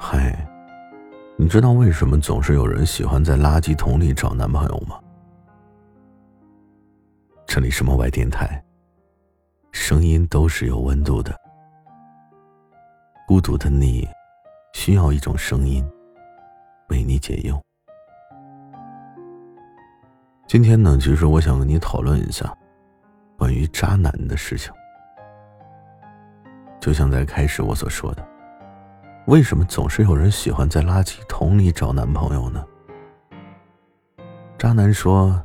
嗨，你知道为什么总是有人喜欢在垃圾桶里找男朋友吗？这里是某外电台，声音都是有温度的。孤独的你，需要一种声音，为你解忧。今天呢，其实我想跟你讨论一下关于渣男的事情。就像在开始我所说的，为什么总是有人喜欢在垃圾桶里找男朋友呢？渣男说：“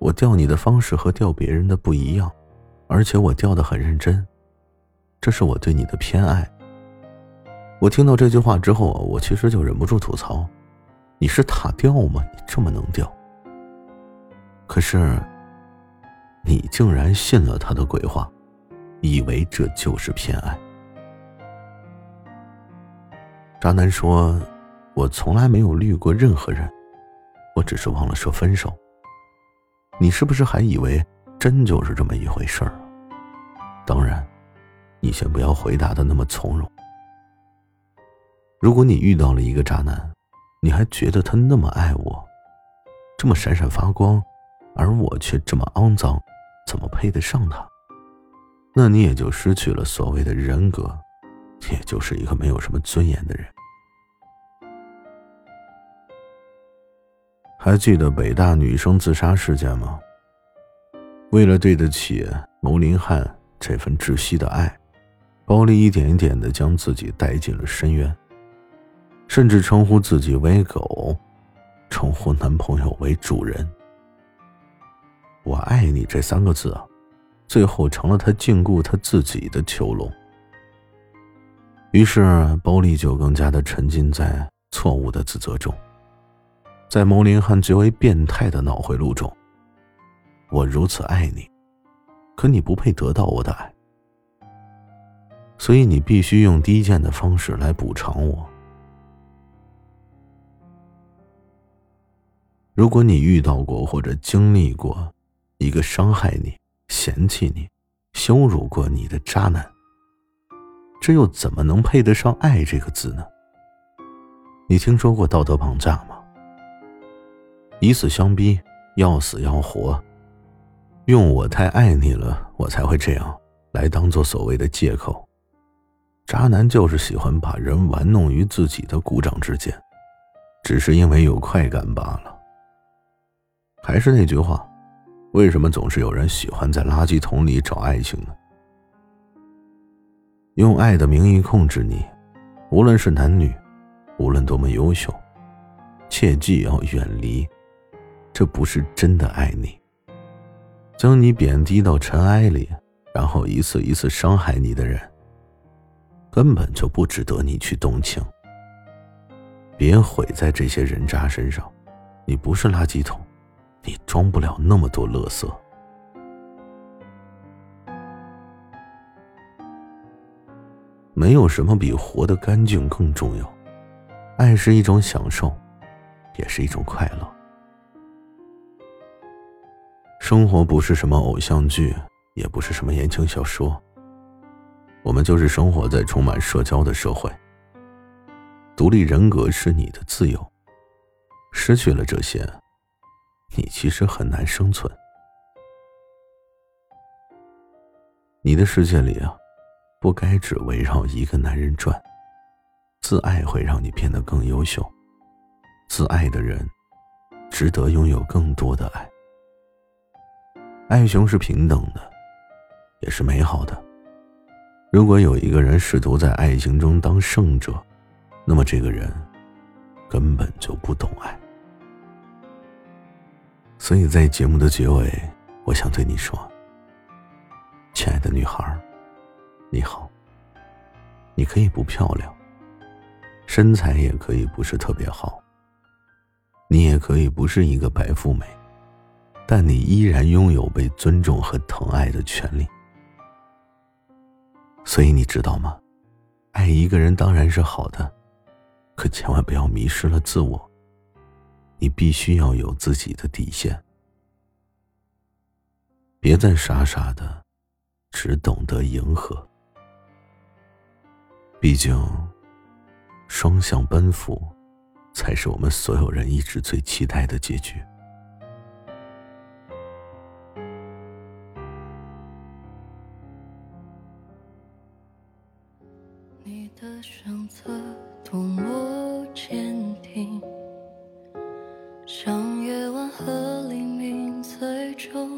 我钓你的方式和钓别人的不一样，而且我钓的很认真，这是我对你的偏爱。”我听到这句话之后啊，我其实就忍不住吐槽：“你是塔钓吗？你这么能钓？”可是，你竟然信了他的鬼话。以为这就是偏爱。渣男说：“我从来没有绿过任何人，我只是忘了说分手。”你是不是还以为真就是这么一回事儿？当然，你先不要回答的那么从容。如果你遇到了一个渣男，你还觉得他那么爱我，这么闪闪发光，而我却这么肮脏，怎么配得上他？那你也就失去了所谓的人格，也就是一个没有什么尊严的人。还记得北大女生自杀事件吗？为了对得起牟林汉这份窒息的爱，包丽一点一点的将自己带进了深渊，甚至称呼自己为狗，称呼男朋友为主人。我爱你这三个字啊。最后成了他禁锢他自己的囚笼。于是，包丽就更加的沉浸在错误的自责中，在牟林汉极为变态的脑回路中。我如此爱你，可你不配得到我的爱，所以你必须用低贱的方式来补偿我。如果你遇到过或者经历过一个伤害你，嫌弃你、羞辱过你的渣男，这又怎么能配得上“爱”这个字呢？你听说过道德绑架吗？以死相逼，要死要活，用“我太爱你了，我才会这样”来当做所谓的借口。渣男就是喜欢把人玩弄于自己的股掌之间，只是因为有快感罢了。还是那句话。为什么总是有人喜欢在垃圾桶里找爱情呢？用爱的名义控制你，无论是男女，无论多么优秀，切记要远离。这不是真的爱你，将你贬低到尘埃里，然后一次一次伤害你的人，根本就不值得你去动情。别毁在这些人渣身上，你不是垃圾桶。你装不了那么多垃圾。没有什么比活得干净更重要。爱是一种享受，也是一种快乐。生活不是什么偶像剧，也不是什么言情小说。我们就是生活在充满社交的社会。独立人格是你的自由，失去了这些。你其实很难生存。你的世界里啊，不该只围绕一个男人转。自爱会让你变得更优秀，自爱的人，值得拥有更多的爱。爱情是平等的，也是美好的。如果有一个人试图在爱情中当胜者，那么这个人根本就不懂爱。所以在节目的结尾，我想对你说：“亲爱的女孩，你好。你可以不漂亮，身材也可以不是特别好，你也可以不是一个白富美，但你依然拥有被尊重和疼爱的权利。所以你知道吗？爱一个人当然是好的，可千万不要迷失了自我。”你必须要有自己的底线，别再傻傻的，只懂得迎合。毕竟，双向奔赴，才是我们所有人一直最期待的结局。你的选择多么坚定，像夜晚和黎明最终